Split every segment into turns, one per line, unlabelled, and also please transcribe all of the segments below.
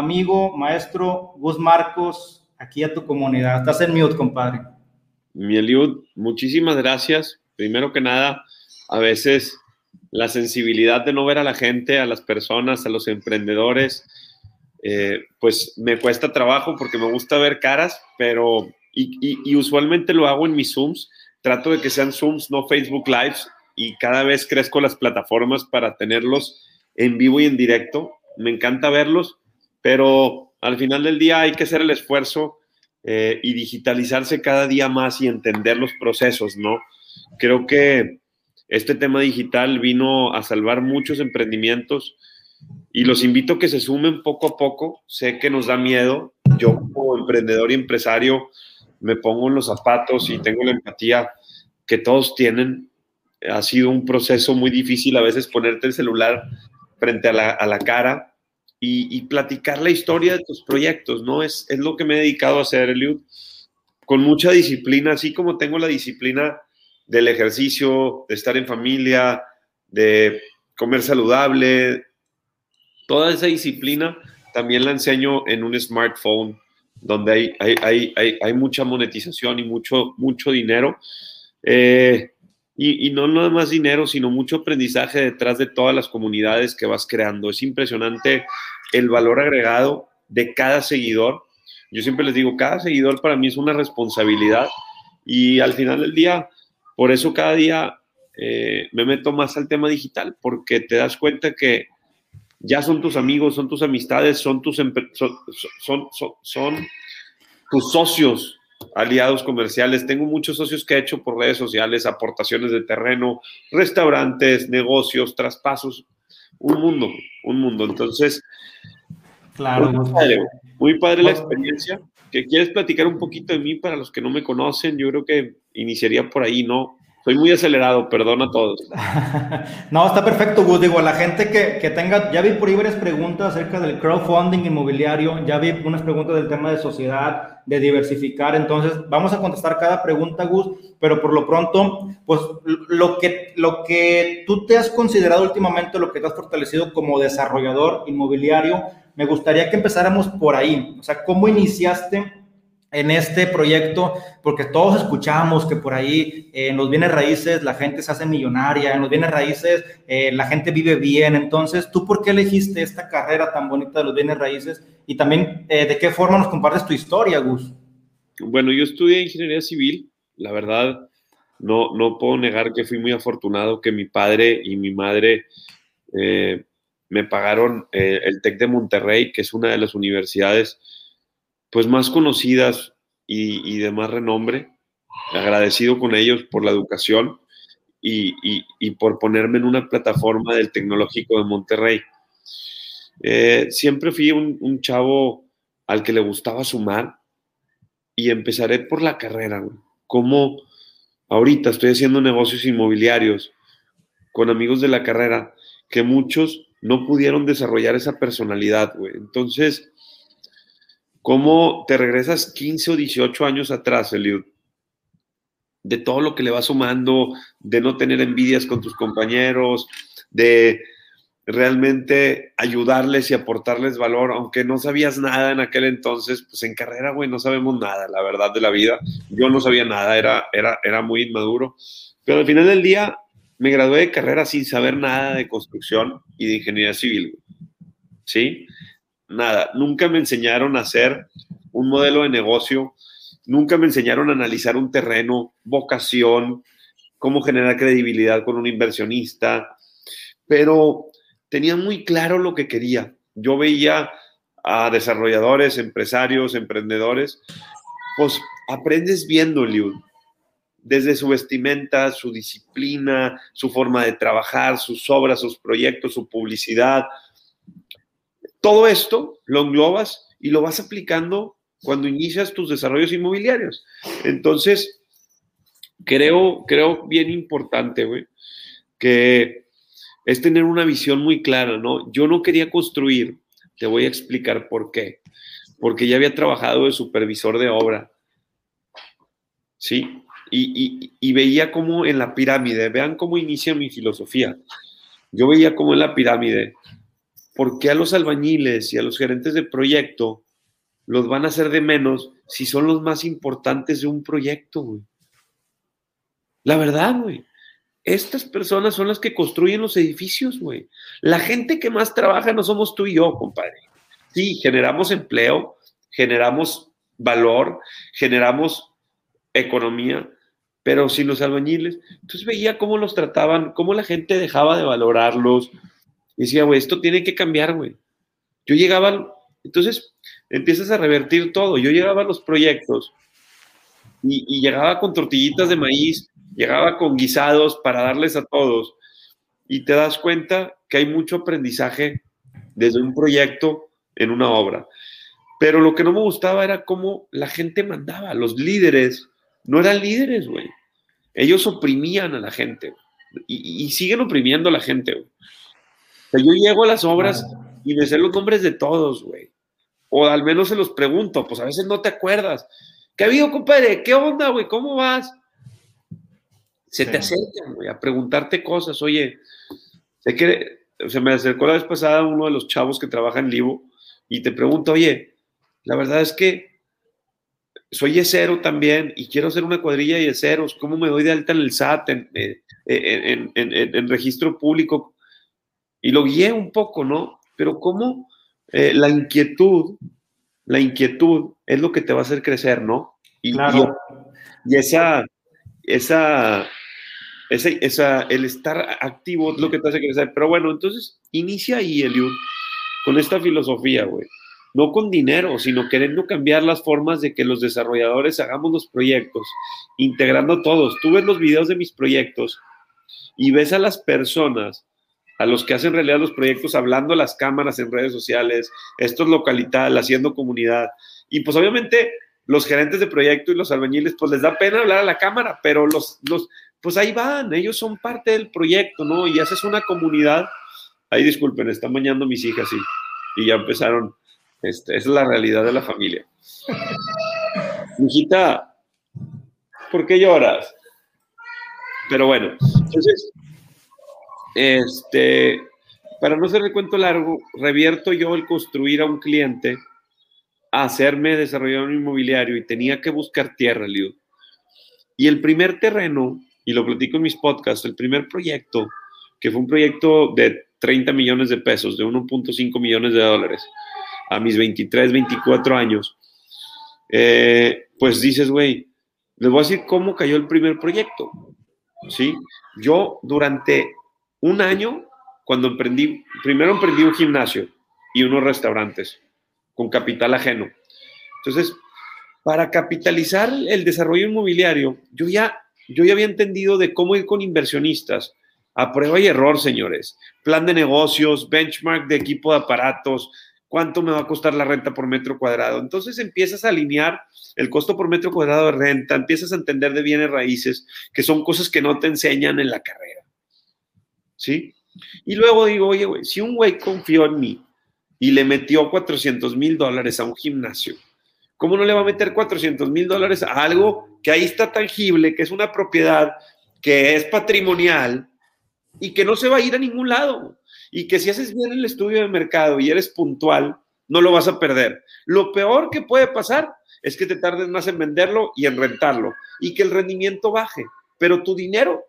amigo, maestro Gus Marcos, aquí a tu comunidad. Estás en mute, compadre.
Mi Eliud, muchísimas gracias. Primero que nada, a veces la sensibilidad de no ver a la gente, a las personas, a los emprendedores, eh, pues me cuesta trabajo porque me gusta ver caras, pero y, usualmente lo hago en mis Zooms. Trato de que sean Zooms, no Facebook Lives, y cada vez crezco las plataformas para tenerlos en vivo y en directo. Me encanta verlos, pero al final del día hay que hacer el esfuerzo eh, y digitalizarse cada día más y entender los procesos, ¿no? Creo que este tema digital vino a salvar muchos emprendimientos y los invito a que se sumen poco a poco. Sé que nos da miedo. Yo como emprendedor y empresario me pongo en los zapatos y tengo la empatía que todos tienen. Ha sido un proceso muy difícil a veces ponerte el celular frente a la, cara y, platicar la historia de tus proyectos, ¿no? Es, es lo que me he dedicado a hacer, Eliud, con mucha disciplina, así como tengo la disciplina del ejercicio, de estar en familia, de comer saludable, toda esa disciplina también la enseño en un smartphone donde hay, hay, hay, hay mucha monetización y mucho, mucho dinero. Eh, y, no nada más dinero, sino mucho aprendizaje detrás de todas las comunidades que vas creando. Es impresionante el valor agregado de cada seguidor. Yo siempre les digo, cada seguidor para mí es una responsabilidad y al final del día por eso cada día eh, me meto más al tema digital, porque te das cuenta que ya son tus amigos, son tus amistades, son tus, son, son, tus socios aliados comerciales. Tengo muchos socios que he hecho por redes sociales, aportaciones de terreno, restaurantes, negocios, traspasos, un mundo, un mundo. Entonces, claro, muy padre, muy padre la experiencia. ¿Que quieres platicar un poquito de mí para los que no me conocen? Yo creo que iniciaría por ahí, ¿no? Soy muy acelerado, perdón a todos.
no, está perfecto, Gus. Digo, a la gente que, que, tenga, ya vi por ahí varias preguntas acerca del crowdfunding inmobiliario, ya vi unas preguntas del tema de sociedad, de diversificar, entonces vamos a contestar cada pregunta, Gus, pero por lo pronto, pues lo que, lo que tú te has considerado últimamente, lo que te has fortalecido como desarrollador inmobiliario, me gustaría que empezáramos por ahí, o sea, ¿cómo iniciaste? En este proyecto, porque todos escuchamos que por ahí eh, en los bienes raíces la gente se hace millonaria, en los bienes raíces eh, la gente vive bien. Entonces, ¿tú por qué elegiste esta carrera tan bonita de los bienes raíces? Y también, eh, ¿de qué forma nos compartes tu historia, Gus?
Bueno, yo estudié ingeniería civil. La verdad, no, no puedo negar que fui muy afortunado que mi padre y mi madre me pagaron el TEC de Monterrey, que es una de las universidades pues más conocidas y, de más renombre. Agradecido con ellos por la educación y, por ponerme en una plataforma del Tecnológico de Monterrey. Eh, siempre fui un, chavo al que le gustaba sumar y empezaré por la carrera. Como ahorita estoy haciendo negocios inmobiliarios con amigos de la carrera que muchos no pudieron desarrollar esa personalidad, güey. Entonces, ¿Cómo te regresas 15 o 18 años atrás, Eliud? De todo lo que le vas sumando, de no tener envidias con tus compañeros, de realmente ayudarles y aportarles valor, aunque no sabías nada en aquel entonces, pues en carrera, güey, no sabemos nada, la verdad de la vida. Yo no sabía nada, era, era, era muy inmaduro. Pero al final del día me gradué de carrera sin saber nada de construcción y de ingeniería civil. ¿Sí? Nada. Nunca me enseñaron a hacer un modelo de negocio, nunca me enseñaron a analizar un terreno, vocación, cómo generar credibilidad con un inversionista, pero tenía muy claro lo que quería. Yo veía a desarrolladores, empresarios, emprendedores, pues aprendes viendo, Liud, desde su vestimenta, su disciplina, su forma de trabajar, sus obras, sus proyectos, su publicidad, todo esto lo englobas y lo vas aplicando cuando inicias tus desarrollos inmobiliarios. Entonces, creo, creo bien importante, güey, que es tener una visión muy clara, ¿no? Yo no quería construir, te voy a explicar por qué. Porque ya había trabajado de supervisor de obra, ¿sí? Y, y veía cómo en la pirámide, vean cómo inicia mi filosofía. Yo veía cómo en la pirámide ¿por qué a los albañiles y a los gerentes de proyecto los van a hacer de menos si son los más importantes de un proyecto, güey? La verdad, güey. Estas personas son las que construyen los edificios, güey. La gente que más trabaja no somos tú y yo, compadre. Sí, generamos empleo, generamos valor, generamos economía, pero sin los albañiles. Entonces veía cómo los trataban, cómo la gente dejaba de valorarlos. Y decía, güey, esto tiene que cambiar, güey. Yo llegaba, entonces empiezas a revertir todo. Yo llegaba a los proyectos y, y llegaba con tortillitas de maíz, llegaba con guisados para darles a todos. Y te das cuenta que hay mucho aprendizaje desde un proyecto en una obra. Pero lo que no me gustaba era cómo la gente mandaba. Los líderes no eran líderes, güey. Ellos oprimían a la gente. Y, siguen oprimiendo a la gente, güey. Sea, yo llego a las obras y me sé los nombres de todos, güey. O al menos se los pregunto, pues a veces no te acuerdas. ¿Qué ha habido, compadre? ¿Qué onda, güey? ¿Cómo vas? Se te acercan, güey, a preguntarte cosas. Oye, sé que se me acercó la vez pasada uno de los chavos que trabaja en Livo y te pregunto, oye, la verdad es que soy yesero también y quiero hacer una cuadrilla de yeseros. ¿Cómo me doy de alta en el SAT, en, eh, en, registro público? Y lo guié un poco, ¿no? Pero cómo eh, la inquietud, la inquietud es lo que te va a hacer crecer, ¿no? Y,
claro.
y, esa, esa, esa, esa, el estar activo es lo que te hace crecer. Pero bueno, entonces inicia ahí, Eliud, con esta filosofía, güey no con dinero, sino queriendo cambiar las formas de que los desarrolladores hagamos los proyectos, integrando todos. Tú ves los videos de mis proyectos y ves a las personas, a los que hacen realidad los proyectos, hablando a las cámaras en redes sociales, estos localital, haciendo comunidad. Y pues obviamente los gerentes de proyecto y los albañiles, pues les da pena hablar a la cámara, pero los, los, pues ahí van, ellos son parte del proyecto, ¿no? Y haces una comunidad. Ahí disculpen, están bañando mis hijas y, y ya empezaron este, esa es la realidad de la familia. Hijita, ¿por qué lloras? Pero bueno, entonces, este, para no hacer el cuento largo, revierto yo el construir a un cliente a hacerme desarrollador inmobiliario y tenía que buscar tierra, Liu. Y el primer terreno, y lo platico en mis podcasts, el primer proyecto, que fue un proyecto de 30 millones de pesos, de 1.5 millones de dólares, a mis 23, 24 años, eh, pues dices, güey, les voy a decir cómo cayó el primer proyecto. ¿sí? Yo durante un año, cuando emprendí, primero emprendí un gimnasio y unos restaurantes con capital ajeno. Entonces, para capitalizar el desarrollo inmobiliario, yo ya, yo ya había entendido de cómo ir con inversionistas a prueba y error, señores. Plan de negocios, benchmark de equipo de aparatos, cuánto me va a costar la renta por metro cuadrado. Entonces empiezas a alinear el costo por metro cuadrado de renta, empiezas a entender de bienes raíces, que son cosas que no te enseñan en la carrera. ¿Sí? Y luego digo, oye, güey, si un güey confió en mí y le metió 400 mil dólares a un gimnasio, ¿cómo no le va a meter 400 mil dólares a algo que ahí está tangible, que es una propiedad, que es patrimonial y que no se va a ir a ningún lado? y que si haces bien el estudio de mercado y eres puntual, no lo vas a perder. Lo peor que puede pasar es que te tardes más en venderlo y en rentarlo y que el rendimiento baje, pero tu dinero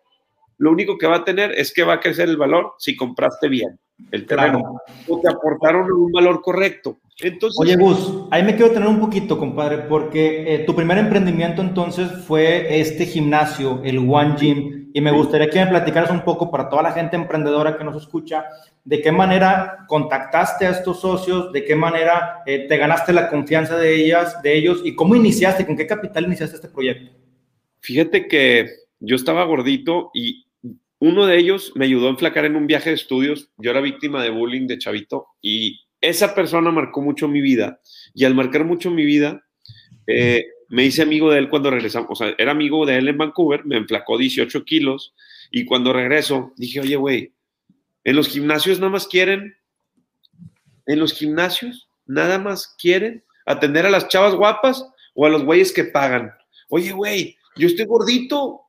lo único que va a tener es que va a crecer el valor si compraste bien el terreno o te aportaron un valor correcto. Entonces,
Oye, Gus, ahí me quiero tener un poquito, compadre, porque eh, tu primer emprendimiento entonces fue este gimnasio, el One Gym, y me gustaría que me platicaras un poco para toda la gente emprendedora que nos escucha, de qué manera contactaste a estos socios, de qué manera eh, te ganaste la confianza de ellas, de ellos, y cómo iniciaste, con qué capital iniciaste este proyecto.
Fíjate que yo estaba gordito y uno de ellos me ayudó a enflacar en un viaje de estudios. Yo era víctima de bullying de chavito y esa persona marcó mucho mi vida. Y al marcar mucho mi vida, eh, me hice amigo de él cuando regresamos. O sea, era amigo de él en Vancouver, me enflacó 18 kilos. Y cuando regreso, dije, oye, güey, en los gimnasios nada más quieren, en los gimnasios nada más quieren atender a las chavas guapas o a los güeyes que pagan. Oye, güey, yo estoy gordito,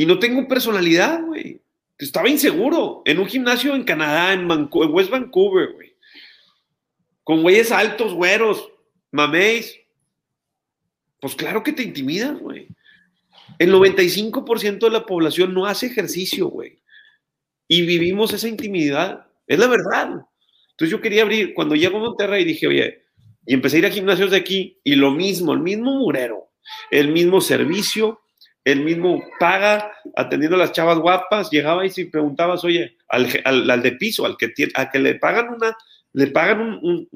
y no tengo personalidad, güey. Estaba inseguro en un gimnasio en Canadá, en, West Vancouver, güey. Con güeyes altos, güeros, maméis. Pues claro que te intimidas, güey. El 95% de la población no hace ejercicio, güey. Y vivimos esa intimidad. Es la verdad. Entonces yo quería abrir, cuando llego a Monterrey dije, oye, y empecé a ir a gimnasios de aquí y lo mismo, el mismo murero, el mismo servicio, el mismo paga, atendiendo a las chavas guapas, llegaba y si preguntabas, oye, al, de piso, al que, a que le pagan una, le pagan un,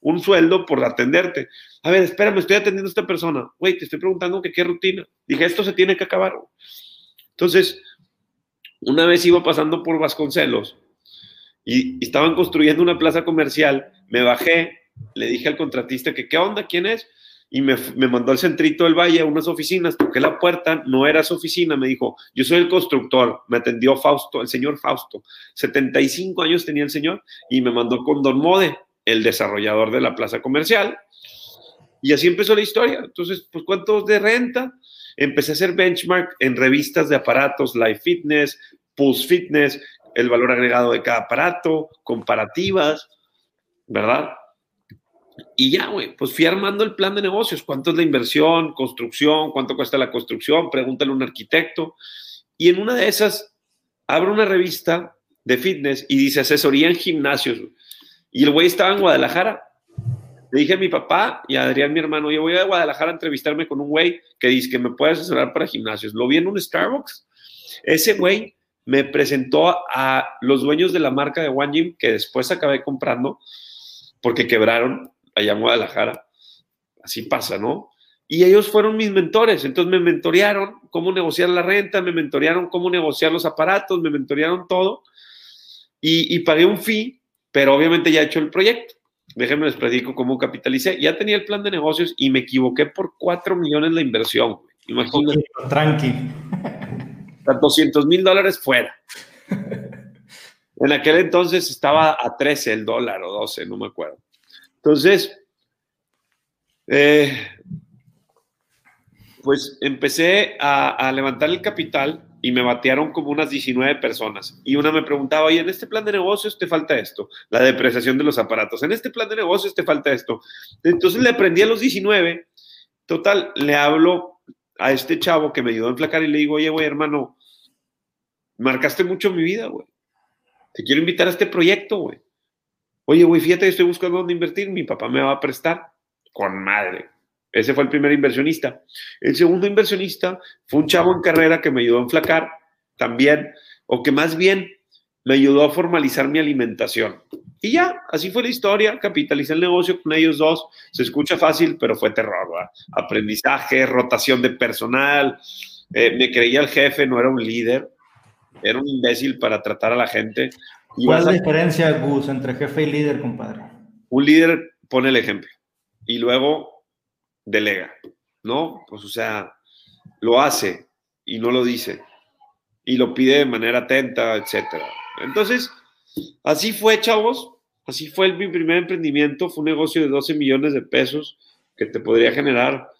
un, sueldo por atenderte. A ver, espérame, estoy atendiendo a esta persona. Güey, te estoy preguntando que qué rutina. Dije, esto se tiene que acabar. Entonces, una vez iba pasando por Vasconcelos y, estaban construyendo una plaza comercial, me bajé, le dije al contratista que, ¿qué onda? ¿Quién es? Y me, mandó al centrito del valle a unas oficinas, toqué la puerta, no era su oficina, me dijo, yo soy el constructor, me atendió Fausto, el señor Fausto, 75 años tenía el señor, y me mandó con Don Mode, el desarrollador de la plaza comercial, y así empezó la historia. Entonces, pues, ¿cuántos de renta? Empecé a hacer benchmark en revistas de aparatos, Life Fitness, Pulse Fitness, el valor agregado de cada aparato, comparativas, ¿verdad? Y ya, güey, pues fui armando el plan de negocios. ¿Cuánto es la inversión, construcción? ¿Cuánto cuesta la construcción? Pregúntale a un arquitecto. Y en una de esas, abro una revista de fitness y dice asesoría en gimnasios. Y el güey estaba en Guadalajara. Le dije a mi papá y a Adrián, mi hermano, yo voy a Guadalajara a entrevistarme con un güey que dice que me puede asesorar para gimnasios. Lo vi en un Starbucks. Ese güey me presentó a los dueños de la marca de One Gym que después acabé comprando porque quebraron allá en Guadalajara. Así pasa, ¿no? Y ellos fueron mis mentores, entonces me mentorearon cómo negociar la renta, me mentorearon cómo negociar los aparatos, me mentorearon todo y, pagué un fee, pero obviamente ya he hecho el proyecto. Déjenme les platico cómo capitalicé. Ya tenía el plan de negocios y me equivoqué por 4 millones la inversión. Imagínate.
Tranqui.
200 mil dólares fuera. En aquel entonces estaba a 13 el dólar o 12, no me acuerdo. Entonces, eh, pues empecé a, levantar el capital y me batearon como unas 19 personas. Y una me preguntaba, oye, en este plan de negocios te falta esto, la depreciación de los aparatos. En este plan de negocios te falta esto. Entonces le aprendí a los 19. Total, le hablo a este chavo que me ayudó a enflacar y le digo, oye, güey, hermano, marcaste mucho mi vida, güey. Te quiero invitar a este proyecto, güey. Oye, güey, fíjate estoy buscando dónde invertir, mi papá me va a prestar. Con madre. Ese fue el primer inversionista. El segundo inversionista fue un chavo en carrera que me ayudó a enflacar también, o que más bien me ayudó a formalizar mi alimentación. Y ya, así fue la historia, capitalicé el negocio con ellos dos. Se escucha fácil, pero fue terror. Aprendizaje, rotación de personal. Eh, me creía el jefe, no era un líder. Era un imbécil para tratar a la gente.
¿Cuál es la diferencia, Gus, entre jefe y líder, compadre?
Un líder pone el ejemplo y luego delega, ¿no? Pues, o sea, lo hace y no lo dice y lo pide de manera atenta, etcétera. Entonces, así fue, chavos. Así fue mi primer emprendimiento. Fue un negocio de 12 millones de pesos que te podría generar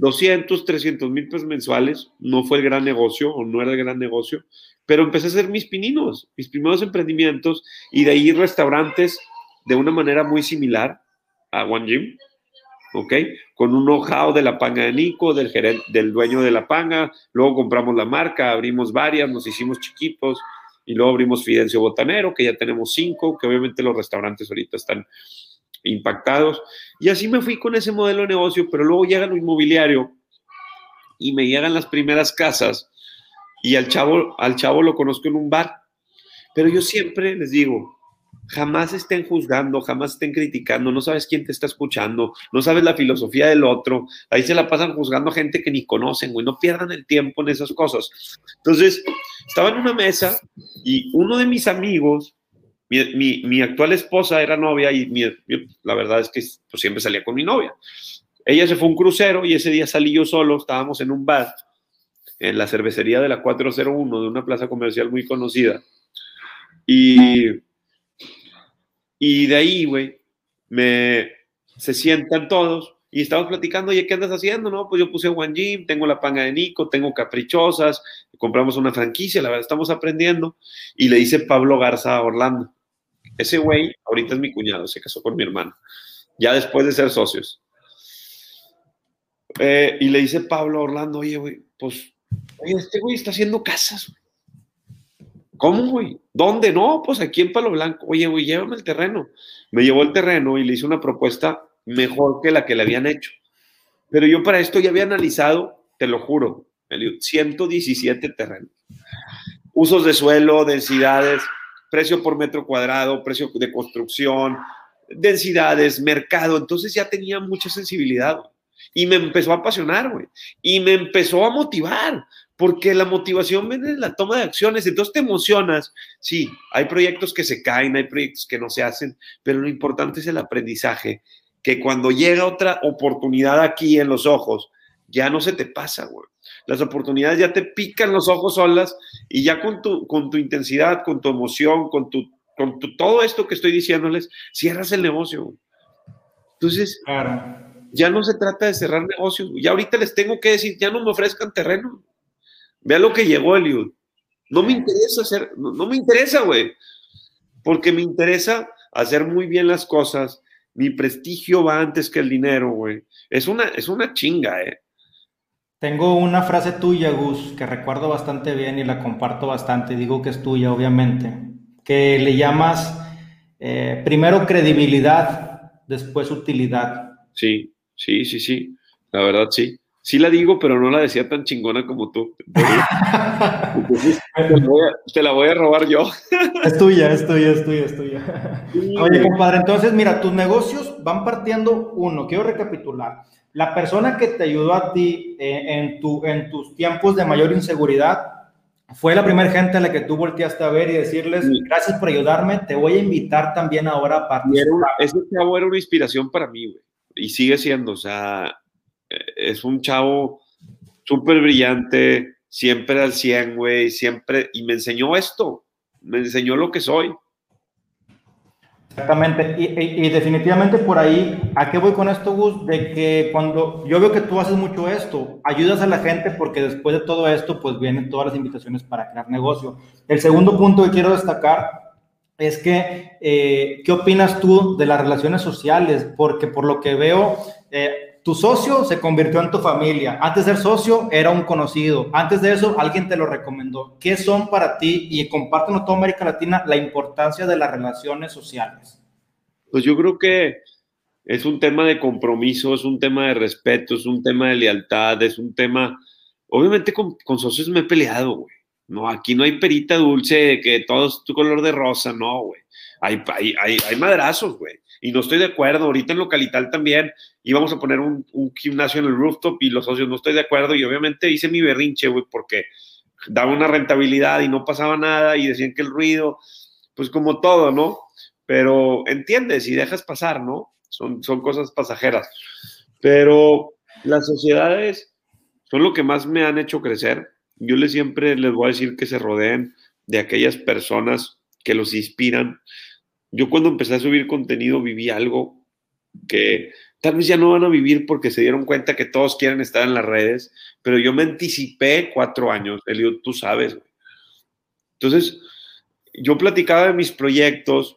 200, 300 mil pesos mensuales. No fue el gran negocio o no era el gran negocio, pero empecé a hacer mis pininos, mis primeros emprendimientos y de ahí restaurantes de una manera muy similar a One Gym, ¿ok? Con un know-how de la panga de Nico, del, gerente, del dueño de la panga, luego compramos la marca, abrimos varias, nos hicimos chiquitos y luego abrimos Fidencio Botanero, que ya tenemos cinco, que obviamente los restaurantes ahorita están impactados. Y así me fui con ese modelo de negocio, pero luego llega lo inmobiliario y me llegan las primeras casas y al chavo, al chavo lo conozco en un bar. Pero yo siempre les digo, jamás estén juzgando, jamás estén criticando, no sabes quién te está escuchando, no sabes la filosofía del otro, ahí se la pasan juzgando a gente que ni conocen, güey, no pierdan el tiempo en esas cosas. Entonces, estaba en una mesa y uno de mis amigos, mi, actual esposa era novia y la verdad es que pues, siempre salía con mi novia. Ella se fue a un crucero y ese día salí yo solo, estábamos en un bar en la cervecería de la 401 de una plaza comercial muy conocida. Y, y de ahí, güey, me, se sientan todos y estamos platicando, oye, ¿qué andas haciendo? No, pues yo puse One Gym, tengo la panga de Nico, tengo caprichosas, compramos una franquicia, la verdad, estamos aprendiendo. Y le dice Pablo Garza a Orlando, ese güey ahorita es mi cuñado, se casó con mi hermano, ya después de ser socios. Eh, y le dice Pablo Orlando, oye, güey, pues, oye, este güey está haciendo casas. ¿Cómo, güey? ¿Dónde? No, pues aquí en Palo Blanco. Oye, güey, llévame el terreno. Me llevó el terreno y le hice una propuesta mejor que la que le habían hecho. Pero yo para esto ya había analizado, te lo juro, 117 terrenos. Usos de suelo, densidades, precio por metro cuadrado, precio de construcción, densidades, mercado. Entonces ya tenía mucha sensibilidad. Y me empezó a apasionar, güey. Y me empezó a motivar, porque la motivación viene de la toma de acciones. Entonces te emocionas. Sí, hay proyectos que se caen, hay proyectos que no se hacen, pero lo importante es el aprendizaje que cuando llega otra oportunidad aquí en los ojos, ya no se te pasa, güey. Las oportunidades ya te pican los ojos solas y ya con tu, con tu intensidad, con tu emoción, con tu, con todo esto que estoy diciéndoles, cierras el negocio. Entonces, ya no se trata de cerrar negocios. Ya ahorita les tengo que decir, ya no me ofrezcan terreno. Vea lo que llegó, Eliud. No me interesa hacer, no, no me interesa, güey. Porque me interesa hacer muy bien las cosas, mi prestigio va antes que el dinero, güey. Es una, es una chinga, ¿eh?
Tengo una frase tuya, Gus, que recuerdo bastante bien y la comparto bastante. Digo que es tuya, obviamente. Que le llamas eh, primero credibilidad, después utilidad.
Sí, sí, sí, sí. La verdad, sí. Sí la digo, pero no la decía tan chingona como tú. te, la voy a robar yo.
es tuya, es tuya, es tuya, es tuya. Oye, compadre, entonces, mira, tus negocios van partiendo uno. Quiero recapitular. La persona que te ayudó a ti eh, en, tu, en tus tiempos de mayor inseguridad fue la primera gente a la que tú volteaste a ver y decirles, gracias por ayudarme, te voy a invitar también ahora a
participar. Ese chavo era una inspiración para mí, güey. Y sigue siendo, o sea, es un chavo súper brillante, siempre al 100, güey, siempre, y me enseñó esto, me enseñó lo que soy.
Exactamente, y, definitivamente por ahí, ¿a qué voy con esto, Gus? De que cuando yo veo que tú haces mucho esto, ayudas a la gente porque después de todo esto, pues vienen todas las invitaciones para crear negocio. El segundo punto que quiero destacar es que, eh, ¿qué opinas tú de las relaciones sociales? Porque por lo que veo, eh, tu socio se convirtió en tu familia. Antes de ser socio era un conocido. Antes de eso alguien te lo recomendó. ¿Qué son para ti y compártenos toda América Latina la importancia de las relaciones sociales?
Pues yo creo que es un tema de compromiso, es un tema de respeto, es un tema de lealtad, es un tema... Obviamente con, socios me he peleado, güey. No, aquí no hay perita dulce que todo es tu color de rosa, no, güey. Hay, hay, hay, hay madrazos, güey y no estoy de acuerdo. Ahorita en Localital también íbamos a poner un, gimnasio en el rooftop y los socios no estoy de acuerdo y obviamente hice mi berrinche, güey, porque daba una rentabilidad y no pasaba nada y decían que el ruido, pues como todo, ¿no? Pero entiendes y dejas pasar, ¿no? Son, son cosas pasajeras. Pero las sociedades son lo que más me han hecho crecer. Yo les siempre les voy a decir que se rodeen de aquellas personas que los inspiran, yo cuando empecé a subir contenido viví algo que tal vez ya no van a vivir porque se dieron cuenta que todos quieren estar en las redes, pero yo me anticipé cuatro años, Elio, tú sabes. Entonces, yo platicaba de mis proyectos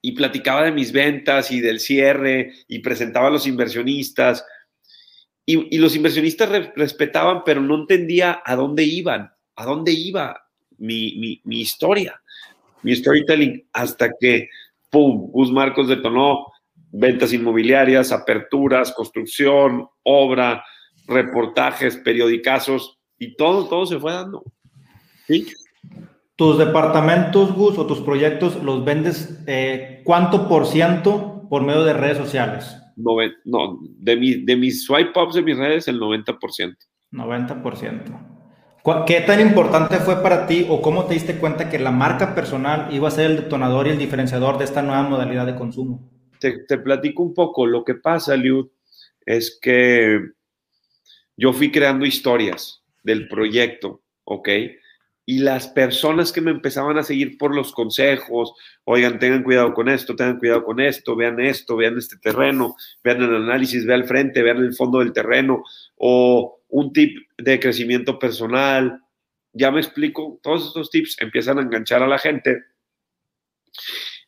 y platicaba de mis ventas y del cierre y presentaba a los inversionistas y, los inversionistas respetaban, pero no entendía a dónde iban, a dónde iba mi, mi historia mi storytelling hasta que, ¡pum!, Gus Marcos detonó ventas inmobiliarias, aperturas, construcción, obra, reportajes, periodicazos y todo, todo se fue dando. ¿Sí?
¿Tus departamentos, Gus, o tus proyectos los vendes eh, cuánto por ciento por medio de redes sociales?
No, no de, de mis swipe ups de mis redes, el 90%.
90%. ¿Qué tan importante fue para ti o cómo te diste cuenta que la marca personal iba a ser el detonador y el diferenciador de esta nueva modalidad de consumo?
Te, platico un poco. Lo que pasa, Liud, es que yo fui creando historias del proyecto, ¿ok? y las personas que me empezaban a seguir por los consejos, oigan, tengan cuidado con esto, tengan cuidado con esto, vean esto, vean este terreno, vean el análisis, vean el frente, vean el fondo del terreno, o un tip de crecimiento personal, ya me explico, todos estos tips empiezan a enganchar a la gente.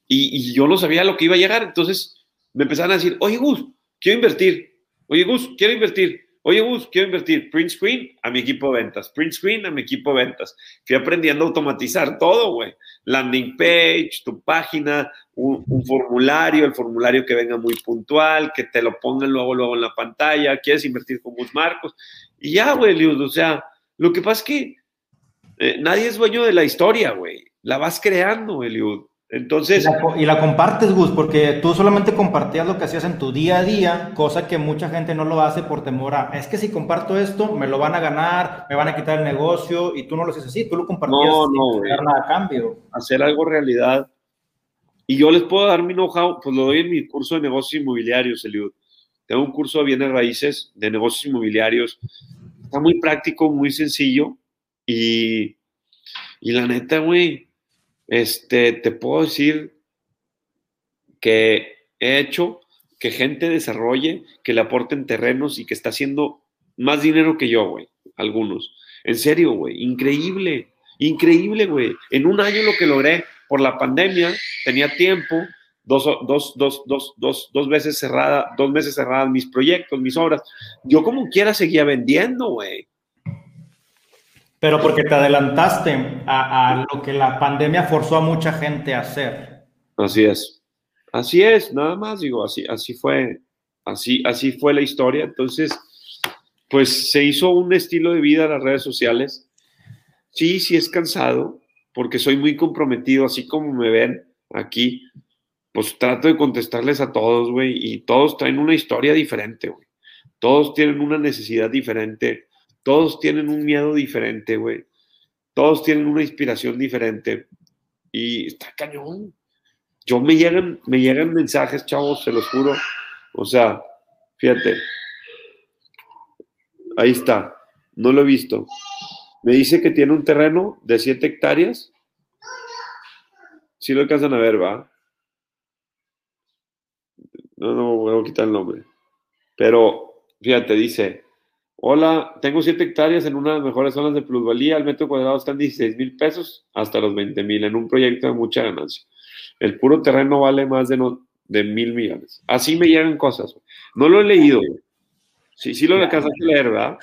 Y, yo no sabía lo que iba a llegar, entonces me empezaron a decir, oye Gus, quiero invertir, oye Gus, quiero invertir, Oye, Gus, quiero invertir print screen a mi equipo de ventas, print screen a mi equipo de ventas. Fui aprendiendo a automatizar todo, güey. Landing page, tu página, un, formulario, el formulario que venga muy puntual, que te lo pongan luego, luego en la pantalla. ¿Quieres invertir con Gus Marcos? Y ya, güey, o sea, lo que pasa es que eh, nadie es dueño de la historia, güey. La vas creando, Eliud. Entonces.
Y la, compartes, Gus, porque tú solamente compartías lo que hacías en tu día a día, cosa que mucha gente no lo hace por temor a. Es que si comparto esto, me lo van a ganar, me van a quitar el negocio, y tú no lo haces así, tú lo compartías
no, no,
sin nada a cambio.
Hacer algo realidad. Y yo les puedo dar mi know-how, pues lo doy en mi curso de negocios inmobiliarios, Eliud. Tengo un curso de bienes raíces, de negocios inmobiliarios. Está muy práctico, muy sencillo. Y, y la neta, güey, este, te puedo decir que he hecho que gente desarrolle, que le aporten terrenos y que está haciendo más dinero que yo, güey. Algunos. En serio, güey. Increíble. Increíble, güey. En un año lo que logré por la pandemia, tenía tiempo, dos, dos, dos, dos, dos, veces cerrada, dos meses cerradas mis proyectos, mis obras. Yo como quiera seguía vendiendo, güey.
Pero porque te adelantaste a, lo que la pandemia forzó a mucha gente a hacer.
Así es. Así es, nada más digo, así, así fue, así, así fue la historia. Entonces, pues se hizo un estilo de vida en las redes sociales. Sí, sí es cansado, porque soy muy comprometido, así como me ven aquí, pues trato de contestarles a todos, güey, y todos traen una historia diferente, güey. Todos tienen una necesidad diferente todos tienen un miedo diferente, güey. Todos tienen una inspiración diferente. Y está cañón. Yo me llegan, me llegan mensajes, chavos, se los juro. O sea, fíjate. Ahí está. No lo he visto. Me dice que tiene un terreno de 7 hectáreas. Sí lo alcanzan a ver, ¿va? No, no voy a quitar el nombre. Pero, fíjate, dice, Hola, tengo 7 hectáreas en una de las mejores zonas de plusvalía. Al metro cuadrado están 16 mil pesos hasta los 20 mil en un proyecto de mucha ganancia. El puro terreno vale más de, no, de mil millones. Así me llegan cosas. No lo he leído. Sí, sí lo alcanzaste a leer, ¿verdad?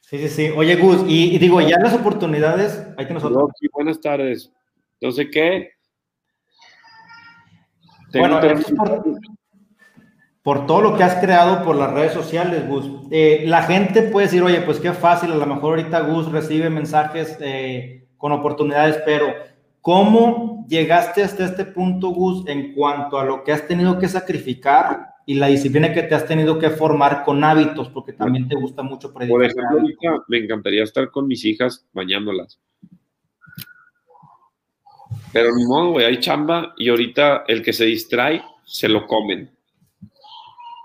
Sí, sí, sí. Oye, Gus, y, digo, ya las oportunidades, hay que nosotros.
buenas tardes. Entonces, ¿qué?
bueno, por todo lo que has creado por las redes sociales, Gus. Eh, la gente puede decir, oye, pues qué fácil, a lo mejor ahorita Gus recibe mensajes eh, con oportunidades, pero ¿cómo llegaste hasta este punto, Gus, en cuanto a lo que has tenido que sacrificar y la disciplina que te has tenido que formar con hábitos, porque también te gusta mucho
predicar? Por ejemplo, ahorita me encantaría estar con mis hijas bañándolas. Pero ni modo, güey, hay chamba y ahorita el que se distrae, se lo comen.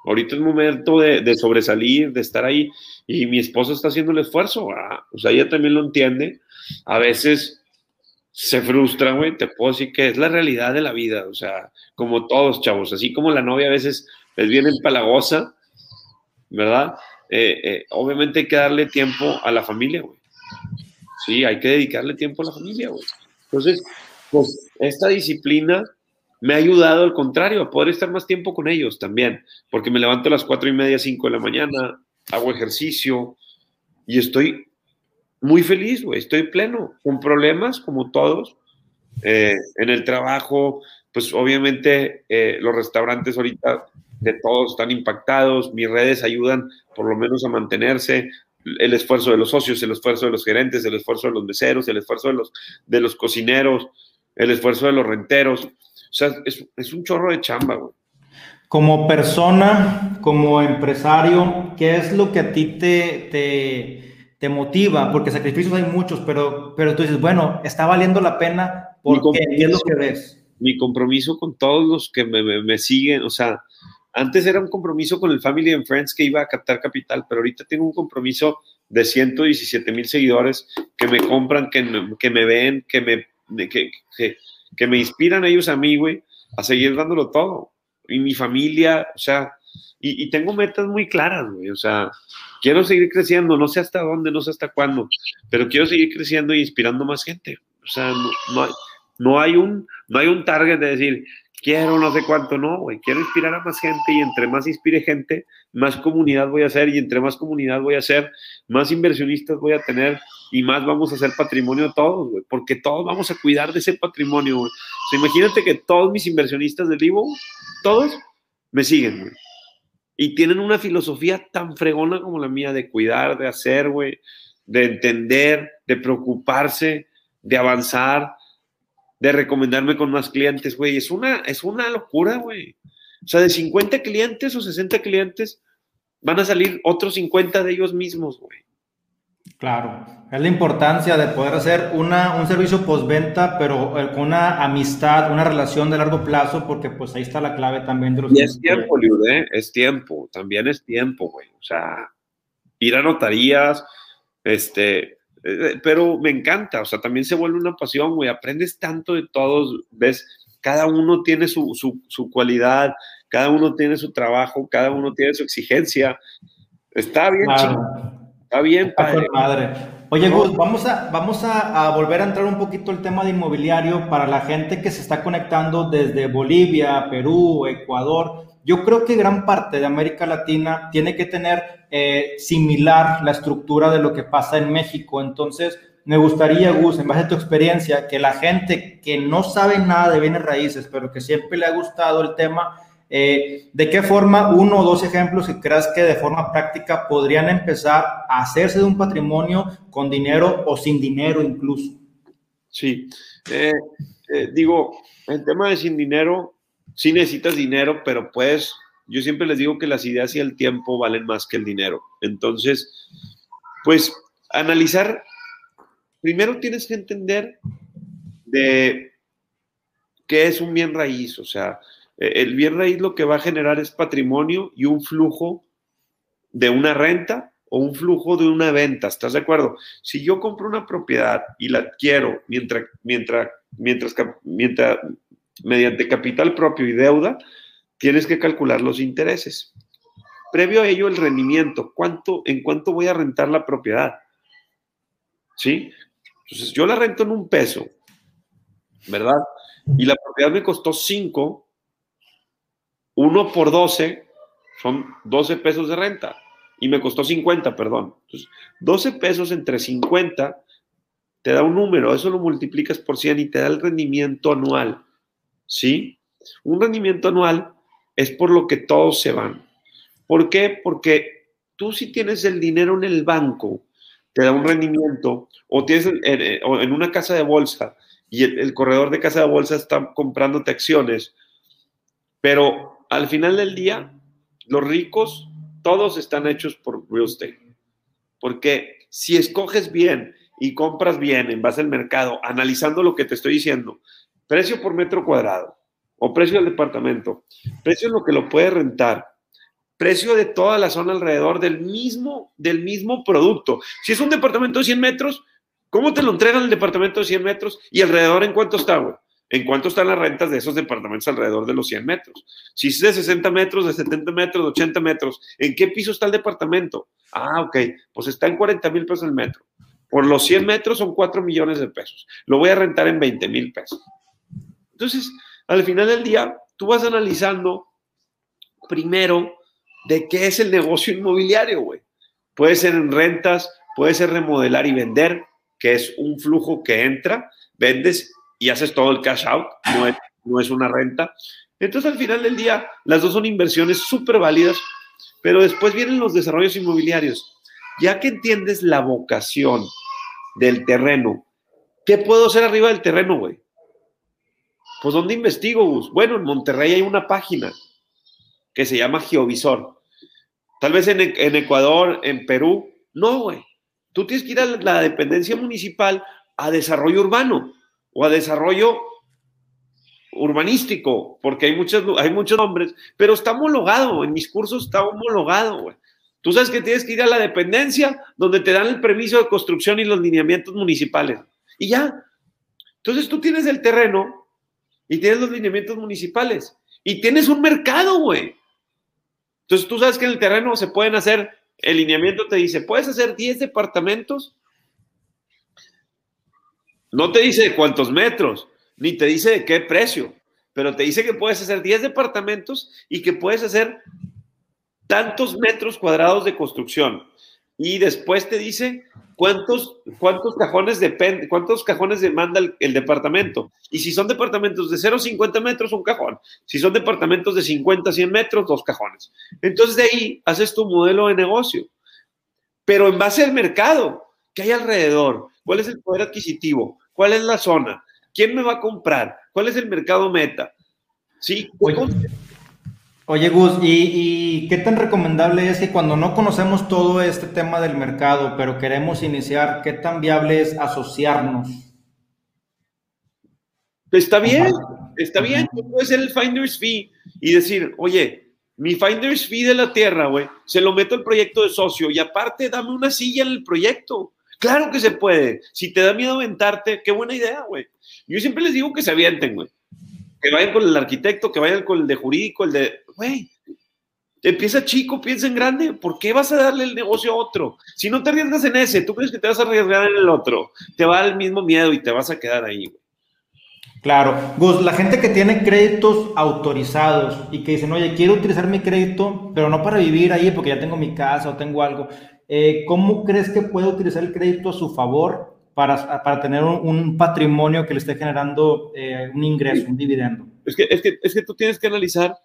Ahorita es momento de, sobresalir, de estar ahí. Y mi esposa está haciendo el esfuerzo. Ah, o sea, ella también lo entiende. A veces se frustra, güey. Te puedo decir que es la realidad de la vida. O sea, como todos, chavos. Así como la novia a veces les viene empalagosa, ¿verdad? Eh, eh, obviamente hay que darle tiempo a la familia, güey. Sí, hay que dedicarle tiempo a la familia, güey. Entonces, pues esta disciplina me ha ayudado al contrario, a poder estar más tiempo con ellos también, porque me levanto a las cuatro y media, cinco de la mañana, hago ejercicio y estoy muy feliz, güey, estoy pleno, con problemas como todos, eh, en el trabajo, pues obviamente eh, los restaurantes ahorita de todos están impactados, mis redes ayudan por lo menos a mantenerse, el esfuerzo de los socios, el esfuerzo de los gerentes, el esfuerzo de los meseros, el esfuerzo de los, de los cocineros, el esfuerzo de los renteros. O sea, es, un chorro de chamba, güey.
Como persona, como empresario, ¿qué es lo que a ti te, te, te motiva? Porque sacrificios hay muchos, pero, pero tú dices, bueno, está valiendo la pena porque es lo que ves.
Mi compromiso con todos los que me, me, siguen, o sea, antes era un compromiso con el Family and Friends que iba a captar capital, pero ahorita tengo un compromiso de 117 mil seguidores que me compran, que, que me ven, que me, que, que, me inspiran ellos a mí, güey, a seguir dándolo todo. Y mi familia, o sea, y, tengo metas muy claras, güey, o sea, quiero seguir creciendo, no sé hasta dónde, no sé hasta cuándo, pero quiero seguir creciendo y inspirando más gente. O sea, no, no, hay, no, hay, un, no hay un target de decir, quiero no sé cuánto, no, güey, quiero inspirar a más gente y entre más inspire gente, más comunidad voy a hacer y entre más comunidad voy a hacer, más inversionistas voy a tener y más vamos a hacer patrimonio todos, güey, porque todos vamos a cuidar de ese patrimonio, güey. O sea, imagínate que todos mis inversionistas del vivo, todos me siguen, güey. Y tienen una filosofía tan fregona como la mía de cuidar, de hacer, güey, de entender, de preocuparse, de avanzar, de recomendarme con más clientes, güey. Es una, es una locura, güey. O sea, de 50 clientes o 60 clientes van a salir otros 50 de ellos mismos, güey.
Claro, es la importancia de poder hacer una, un servicio postventa, pero eh, con una amistad, una relación de largo plazo, porque pues ahí está la clave también de los...
Y es tiempo, Liud, ¿eh? es tiempo, también es tiempo, güey. O sea, ir a notarías, este, pero me encanta, o sea, también se vuelve una pasión, güey, aprendes tanto de todos, ves, cada uno tiene su, su, cualidad, cada uno tiene su trabajo, cada uno tiene su exigencia. Está bien, Está bien,
padre. madre. Oye, Gus, vamos, a, vamos a, a, volver a entrar un poquito el tema de inmobiliario para la gente que se está conectando desde Bolivia, Perú, Ecuador. Yo creo que gran parte de América Latina tiene que tener eh, similar la estructura de lo que pasa en México. Entonces, me gustaría, Gus, en base a tu experiencia, que la gente que no sabe nada de bienes raíces, pero que siempre le ha gustado el tema, eh, ¿de qué forma uno o dos ejemplos que creas que de forma práctica podrían empezar a hacerse de un patrimonio con dinero o sin dinero incluso?
Sí, eh, digo, el tema de sin dinero, sí necesitas dinero, pero puedes, yo siempre les digo que las ideas y el tiempo valen más que el dinero. Entonces, pues analizar, primero tienes que entender de qué es un bien raíz, o sea, e, el bien raíz lo que va a generar es patrimonio y un flujo de una renta o un flujo de una venta, ¿estás de acuerdo? Si yo compro una propiedad y la adquiero mientras, mientras, mientras, mientras, mediante capital propio y deuda, tienes que calcular los intereses. Previo a ello, el rendimiento. ¿Cuánto, ¿En cuánto voy a rentar la propiedad? ¿Sí? Entonces, yo la rento en un peso, ¿verdad? Y la propiedad me costó 5, 1 por 12 son 12 pesos de renta. Y me costó 50, perdón. Entonces, 12 pesos entre 50 te da un número, eso lo multiplicas por 100 y te da el rendimiento anual. ¿sí? Un rendimiento anual es por lo que todos se van. ¿Por qué? Porque tú si tienes el dinero en el banco, te da un rendimiento, o tienes en, una casa de bolsa y el, corredor de casa de bolsa está comprándote acciones, pero al final del día, los ricos, todos están hechos por real estate. Porque si escoges bien y compras bien en base al mercado, analizando lo que te estoy diciendo, precio por metro cuadrado o precio del departamento, precio en lo que lo puede rentar, precio de toda la zona alrededor del mismo, del mismo producto. Si es un departamento de 100 metros, ¿cómo te lo entregan el departamento de 100 metros y alrededor en cuánto está, güey? ¿En cuánto están las rentas de esos departamentos alrededor de los 100 metros? Si es de 60 metros, de 70 metros, de 80 metros, ¿en qué piso está el departamento? Ah, ok, pues está en 40 mil pesos el metro. Por los 100 metros son 4 millones de pesos. Lo voy a rentar en 20 mil pesos. Entonces, al final del día, tú vas analizando primero de qué es el negocio inmobiliario, güey. Puede ser en rentas, puede ser remodelar y vender, que es un flujo que entra, vendes y haces todo el cash out, no es, no es una renta. Entonces, al final del día, las dos son inversiones súper válidas, pero después vienen los desarrollos inmobiliarios. Ya que entiendes la vocación del terreno, ¿qué puedo hacer arriba del terreno, güey? Pues ¿dónde investigo, Gus? Bueno, en Monterrey hay una página que se llama Geovisor. Tal vez en, Ecuador, en Perú. No, güey. Tú tienes que ir a la dependencia municipal a desarrollo urbano o a desarrollo urbanístico, porque hay, muchos, hay muchos nombres, pero está homologado. En mis cursos está homologado, güey. Tú sabes que tienes que ir a la dependencia donde te dan el permiso de construcción y los lineamientos municipales. Y ya. Entonces tú tienes el terreno y tienes los lineamientos municipales y tienes un mercado, güey. Entonces tú sabes que en el terreno se pueden hacer, el lineamiento te dice, puedes hacer 10 departamentos. No te dice cuántos metros, ni te dice de qué precio, pero te dice que puedes hacer 10 departamentos y que puedes hacer tantos metros cuadrados de construcción. Y después te dice cuántos, cuántos cajones depende, cuántos cajones demanda el, departamento. Y si son departamentos de 0 a 50 metros, un cajón. Si son departamentos de 50 a 100 metros, dos cajones. Entonces de ahí haces tu modelo de negocio. Pero en base al mercado, ¿qué hay alrededor? ¿Cuál es el poder adquisitivo? ¿Cuál es la zona? ¿Quién me va a comprar? ¿Cuál es el mercado meta? ¿Sí?
Oye, Gus, ¿y, qué tan recomendable es que cuando no conocemos todo este tema del mercado, pero queremos iniciar, qué tan viable es asociarnos?
Está bien, está bien. Tú puedes ser el finder's fee y decir, oye, mi finder's fee de la tierra, güey, se lo meto al proyecto de socio y aparte dame una silla en el proyecto. Claro que se puede. Si te da miedo aventarte, qué buena idea, güey. Yo siempre les digo que se avienten, güey que vayan con el arquitecto, que vayan con el de jurídico, el de, güey, empieza chico, piensa en grande, ¿por qué vas a darle el negocio a otro? Si no te arriesgas en ese, tú crees que te vas a arriesgar en el otro, te va el mismo miedo y te vas a quedar ahí, güey.
Claro, Gus, la gente que tiene créditos autorizados y que dicen, oye, quiero utilizar mi crédito, pero no para vivir ahí porque ya tengo mi casa o tengo algo, eh, ¿cómo crees que puede utilizar el crédito a su favor para, para tener un, patrimonio que le esté generando eh, un ingreso, un dividendo.
Es que, es, que, es que tú tienes que analizar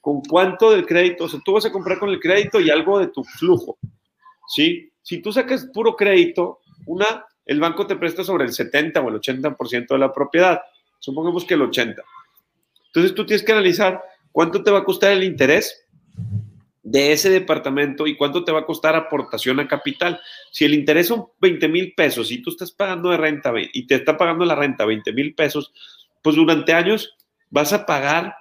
con cuánto del crédito, o sea, tú vas a comprar con el crédito y algo de tu flujo, ¿sí? Si tú sacas puro crédito, una, el banco te presta sobre el 70 o el 80% de la propiedad, supongamos que el 80. Entonces tú tienes que analizar cuánto te va a costar el interés de ese departamento y cuánto te va a costar aportación a capital. Si el interés son 20 mil pesos y tú estás pagando de renta y te está pagando la renta 20 mil pesos, pues durante años vas a pagar,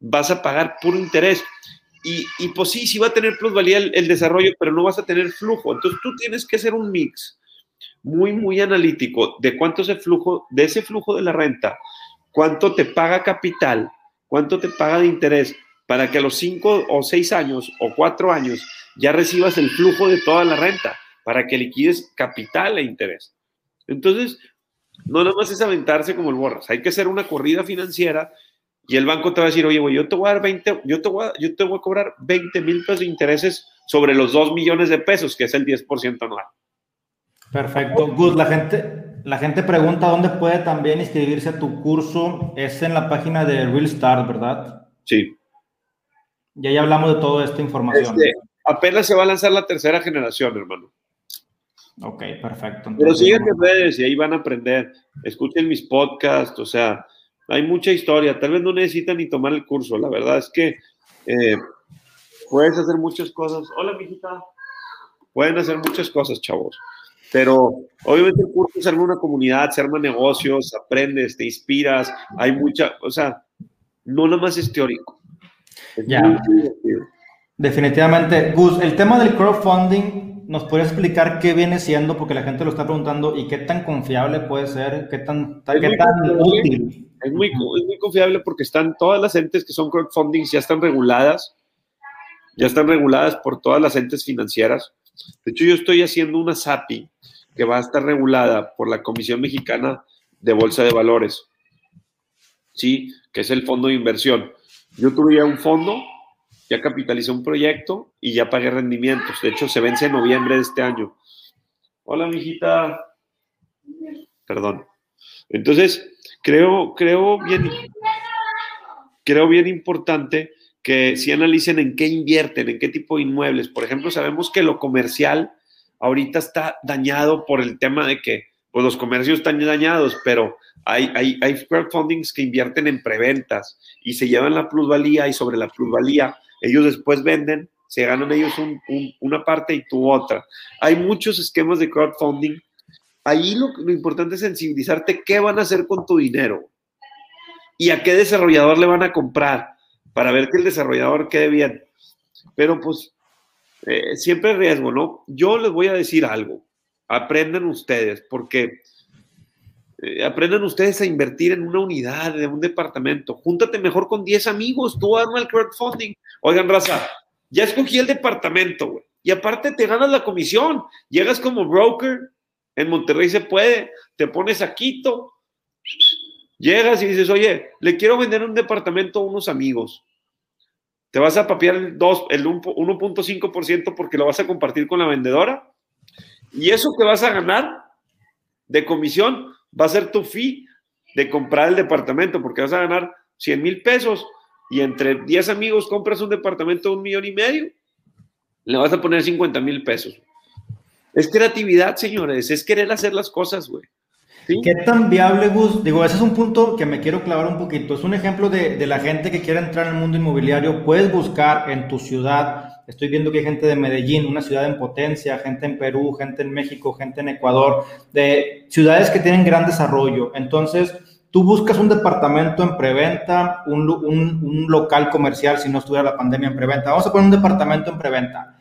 vas a pagar puro interés. Y, y pues sí, sí va a tener plusvalía el, el desarrollo, pero no vas a tener flujo. Entonces tú tienes que hacer un mix muy, muy analítico de cuánto es el flujo, de ese flujo de la renta, cuánto te paga capital, cuánto te paga de interés para que a los cinco o seis años o cuatro años ya recibas el flujo de toda la renta, para que liquides capital e interés. Entonces, no nada más es aventarse como el borras, hay que hacer una corrida financiera y el banco te va a decir, oye, güey, yo te voy a dar 20, yo te voy a, yo te voy a cobrar 20 mil pesos de intereses sobre los 2 millones de pesos, que es el 10% anual.
Perfecto. Gus, la gente, la gente pregunta dónde puede también inscribirse a tu curso. Es en la página de Real Start, ¿verdad?
Sí.
Ya ya hablamos de toda esta información. Este,
apenas se va a lanzar la tercera generación, hermano.
Ok, perfecto.
Pero siguen en redes y ahí van a aprender. Escuchen mis podcasts, o sea, hay mucha historia. Tal vez no necesitan ni tomar el curso. La verdad es que eh, puedes hacer muchas cosas. Hola, mijita. Pueden hacer muchas cosas, chavos. Pero obviamente el curso es alguna comunidad, se arma negocios, aprendes, te inspiras. Hay mucha, o sea, no nada más es teórico
ya. Definitivamente. Gus, el tema del crowdfunding, ¿nos puede explicar qué viene siendo? Porque la gente lo está preguntando y qué tan confiable puede ser, qué tan, qué tan útil.
Es muy, es muy confiable porque están todas las entes que son crowdfunding ya están reguladas, ya están reguladas por todas las entes financieras. De hecho, yo estoy haciendo una SAPI que va a estar regulada por la Comisión Mexicana de Bolsa de Valores, ¿sí? Que es el fondo de inversión. Yo tuve ya un fondo, ya capitalicé un proyecto y ya pagué rendimientos. De hecho, se vence en noviembre de este año. Hola, mijita. Perdón. Entonces, creo, creo bien, creo bien importante que si analicen en qué invierten, en qué tipo de inmuebles. Por ejemplo, sabemos que lo comercial ahorita está dañado por el tema de que pues, los comercios están dañados, pero hay, hay, hay crowdfundings que invierten en preventas y se llevan la plusvalía y sobre la plusvalía ellos después venden, se ganan ellos una parte y tú otra. Hay muchos esquemas de crowdfunding. Ahí lo, lo importante es sensibilizarte qué van a hacer con tu dinero y a qué desarrollador le van a comprar para ver que el desarrollador quede bien. Pero pues eh, siempre riesgo, ¿no? Yo les voy a decir algo. Aprendan ustedes, porque eh, aprendan ustedes a invertir en una unidad, de un departamento. Júntate mejor con 10 amigos, tú arma el crowdfunding. Oigan, raza, ya escogí el departamento, güey. Y aparte te ganas la comisión. Llegas como broker, en Monterrey se puede, te pones a Quito, llegas y dices, oye, le quiero vender un departamento a unos amigos. Te vas a papiar el, 2, el 1.5% porque lo vas a compartir con la vendedora. Y eso que vas a ganar de comisión va a ser tu fee de comprar el departamento porque vas a ganar 100 mil pesos y entre 10 amigos compras un departamento de un millón y medio, le vas a poner 50 mil pesos. Es creatividad, señores, es querer hacer las cosas, güey.
¿Qué tan viable, Gus? Digo, ese es un punto que me quiero clavar un poquito. Es un ejemplo de, de, la gente que quiere entrar en el mundo inmobiliario. Puedes buscar en tu ciudad. Estoy viendo que hay gente de Medellín, una ciudad en potencia, gente en Perú, gente en México, gente en Ecuador, de ciudades que tienen gran desarrollo. Entonces, tú buscas un departamento en preventa, un, un, un local comercial, si no estuviera la pandemia en preventa. Vamos a poner un departamento en preventa.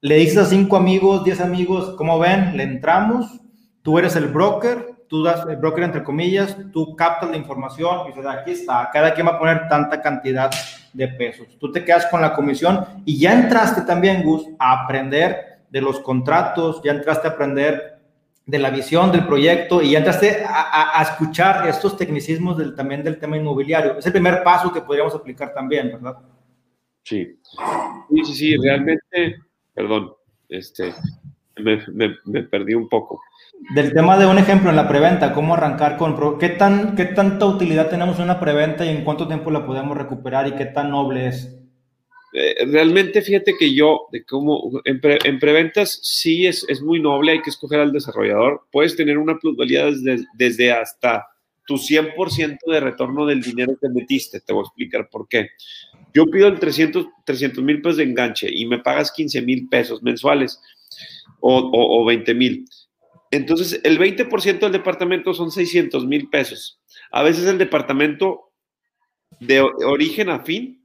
Le dices a cinco amigos, diez amigos, ¿cómo ven? Le entramos, tú eres el broker, tú das el broker entre comillas, tú captas la información y dices, aquí está, cada quien va a poner tanta cantidad de pesos. Tú te quedas con la comisión y ya entraste también, Gus, a aprender de los contratos, ya entraste a aprender de la visión del proyecto y ya entraste a, a, a escuchar estos tecnicismos del, también del tema inmobiliario. Es el primer paso que podríamos aplicar también, ¿verdad?
Sí, sí, sí, realmente, perdón, este, me, me, me perdí un poco
del tema de un ejemplo en la preventa, cómo arrancar con, ¿qué, tan, qué tanta utilidad tenemos en una preventa y en cuánto tiempo la podemos recuperar y qué tan noble es.
Eh, realmente fíjate que yo, de cómo, en, pre, en preventas sí es, es, muy noble, hay que escoger al desarrollador. Puedes tener una plusvalía desde, desde hasta tu 100% de retorno del dinero que metiste. Te voy a explicar por qué. Yo pido el 300 mil pesos de enganche y me pagas 15 mil pesos mensuales o, o, o 20 mil entonces, el 20% del departamento son 600 mil pesos. A veces el departamento de origen a fin,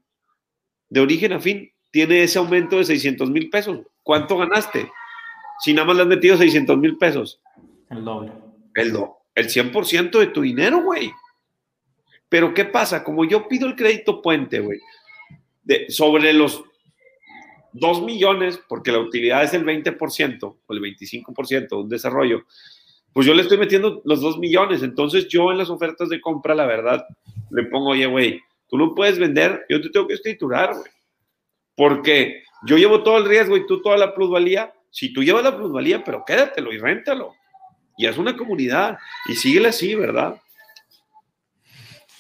de origen a fin, tiene ese aumento de 600 mil pesos. ¿Cuánto ganaste? Si nada más le has metido 600 mil pesos.
El doble.
El, do, el 100% de tu dinero, güey. Pero ¿qué pasa? Como yo pido el crédito puente, güey, sobre los 2 millones, porque la utilidad es el 20% o el 25% de un desarrollo, pues yo le estoy metiendo los 2 millones. Entonces yo en las ofertas de compra, la verdad, le pongo, oye, güey, tú no puedes vender, yo te tengo que escriturar, güey. Porque yo llevo todo el riesgo y tú toda la plusvalía. Si tú llevas la plusvalía, pero quédatelo y réntalo. Y haz una comunidad y síguele así, ¿verdad?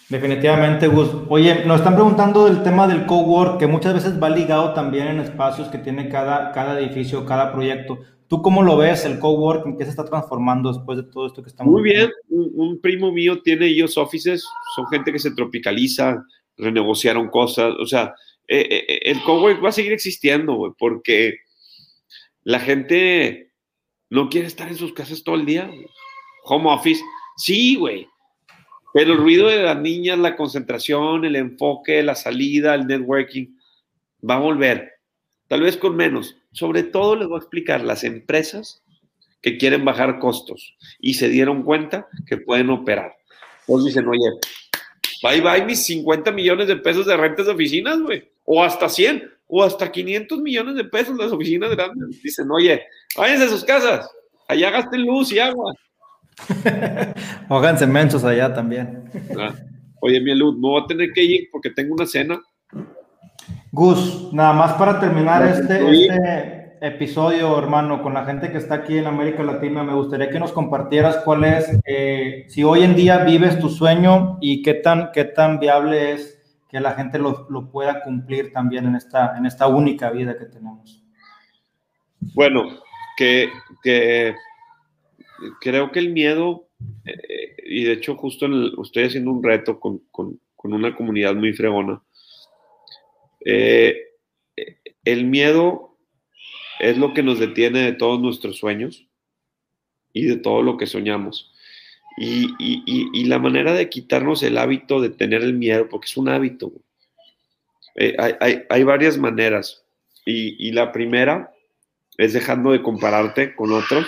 Definitivamente, Gus. Oye, nos están preguntando del tema del cowork, que muchas veces va ligado también en espacios que tiene cada, cada edificio, cada proyecto. ¿Tú cómo lo ves, el cowork, en qué se está transformando después de todo esto que estamos
Muy bien, un, un, primo mío tiene ellos offices, son gente que se tropicaliza, renegociaron cosas, o sea, eh, eh, el cowork va a seguir existiendo, güey, porque la gente no quiere estar en sus casas todo el día. Home office, sí, güey, pero el ruido de las niñas, la concentración, el enfoque, la salida, el networking, va a volver. Tal vez con menos. Sobre todo les voy a explicar las empresas que quieren bajar costos y se dieron cuenta que pueden operar. Pues dicen, oye, bye bye mis 50 millones de pesos de rentas de oficinas, güey. O hasta 100, o hasta 500 millones de pesos las oficinas grandes. Dicen, oye, váyanse a sus casas, allá gasten luz y agua.
Háganse mensos allá también.
Ah, oye, mi luz, me voy a tener que ir porque tengo una cena.
Gus, nada más para terminar este, este, episodio, hermano, con la gente que está aquí en América Latina, me gustaría que nos compartieras cuál es, eh, si hoy en día vives tu sueño y qué tan, qué tan viable es que la gente lo, lo pueda cumplir también en esta, en esta única vida que tenemos.
Bueno, que, que creo que el miedo, eh, y de hecho justo el, estoy haciendo un reto con, con, con una comunidad muy fregona, eh, el miedo es lo que nos detiene de todos nuestros sueños y de todo lo que soñamos. Y, y, y, la manera de quitarnos el hábito de tener el miedo, porque es un hábito, eh, hay, hay, hay varias maneras. y, y la primera es dejando de compararte con otros.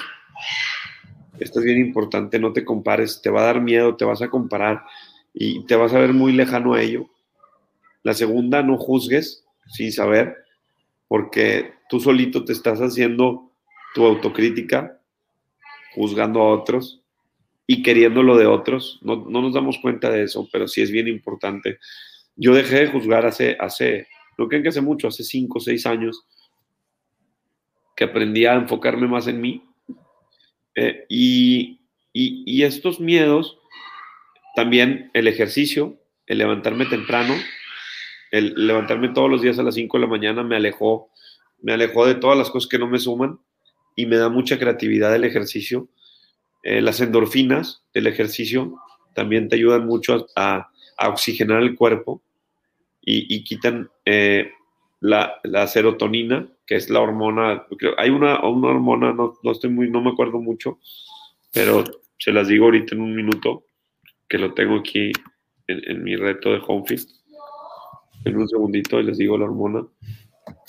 Esto es bien importante, no te compares, te va a dar miedo, te vas a comparar y te vas a ver muy lejano a ello. La segunda, no juzgues sin saber, porque tú solito te estás haciendo tu autocrítica, juzgando a otros y queriendo lo de otros. No, nos damos cuenta de eso, pero sí es bien importante. Yo dejé de juzgar hace, hace no creen que hace mucho, hace cinco o seis años, que aprendí a enfocarme más en mí. Eh, y, y, estos miedos, también el ejercicio, el levantarme temprano, el levantarme todos los días a las 5 de la mañana me alejó, me alejó de todas las cosas que no me suman y me da mucha creatividad el ejercicio. Eh, las endorfinas del ejercicio también te ayudan mucho a, oxigenar el cuerpo y, quitan eh, la, la, serotonina, que es la hormona, hay una, una hormona, no, no, estoy muy, no me acuerdo mucho, pero se las digo ahorita en un minuto, que lo tengo aquí en, en mi reto de HomeFit. En un segundito y les digo la hormona.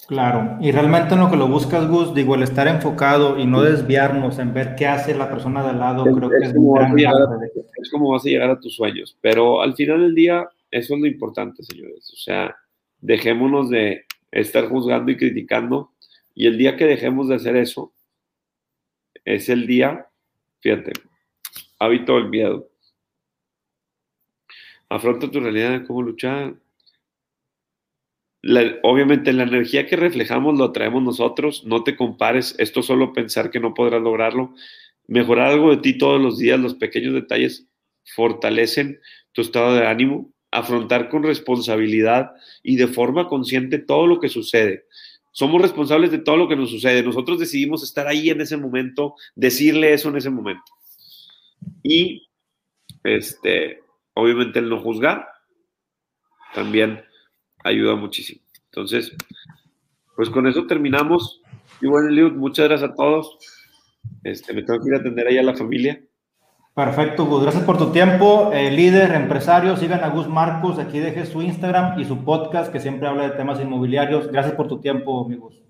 Claro, y realmente en lo que lo buscas, Gus, digo, el estar enfocado y no desviarnos en ver qué hace la persona de al lado, creo que es, como
gran es como vas a llegar a tus sueños, pero al final del día, eso es lo importante, señores. O sea, dejémonos de estar juzgando y criticando, y el día que dejemos de hacer eso, es el día, fíjate, hábito del miedo. Afronta tu realidad cómo luchar. Obviamente la energía que reflejamos lo traemos nosotros, no te compares, esto solo pensar que no podrás lograrlo. Mejorar algo de ti todos los días, los pequeños detalles fortalecen tu estado de ánimo, afrontar con responsabilidad y de forma consciente todo lo que sucede. Somos responsables de todo lo que nos sucede. Nosotros decidimos estar ahí en ese momento, decirle eso en ese momento. Y, este, obviamente el no juzgar, también ayuda muchísimo. Entonces, pues con eso terminamos. Y bueno, Eliud, muchas gracias a todos. Este, me tengo que ir a atender ahí a la familia.
Perfecto, Gus. Gracias por tu tiempo. Eh, líder, empresario, sigan a Gus Marcos. Aquí deje su Instagram y su podcast que siempre habla de temas inmobiliarios. Gracias por tu tiempo, amigos.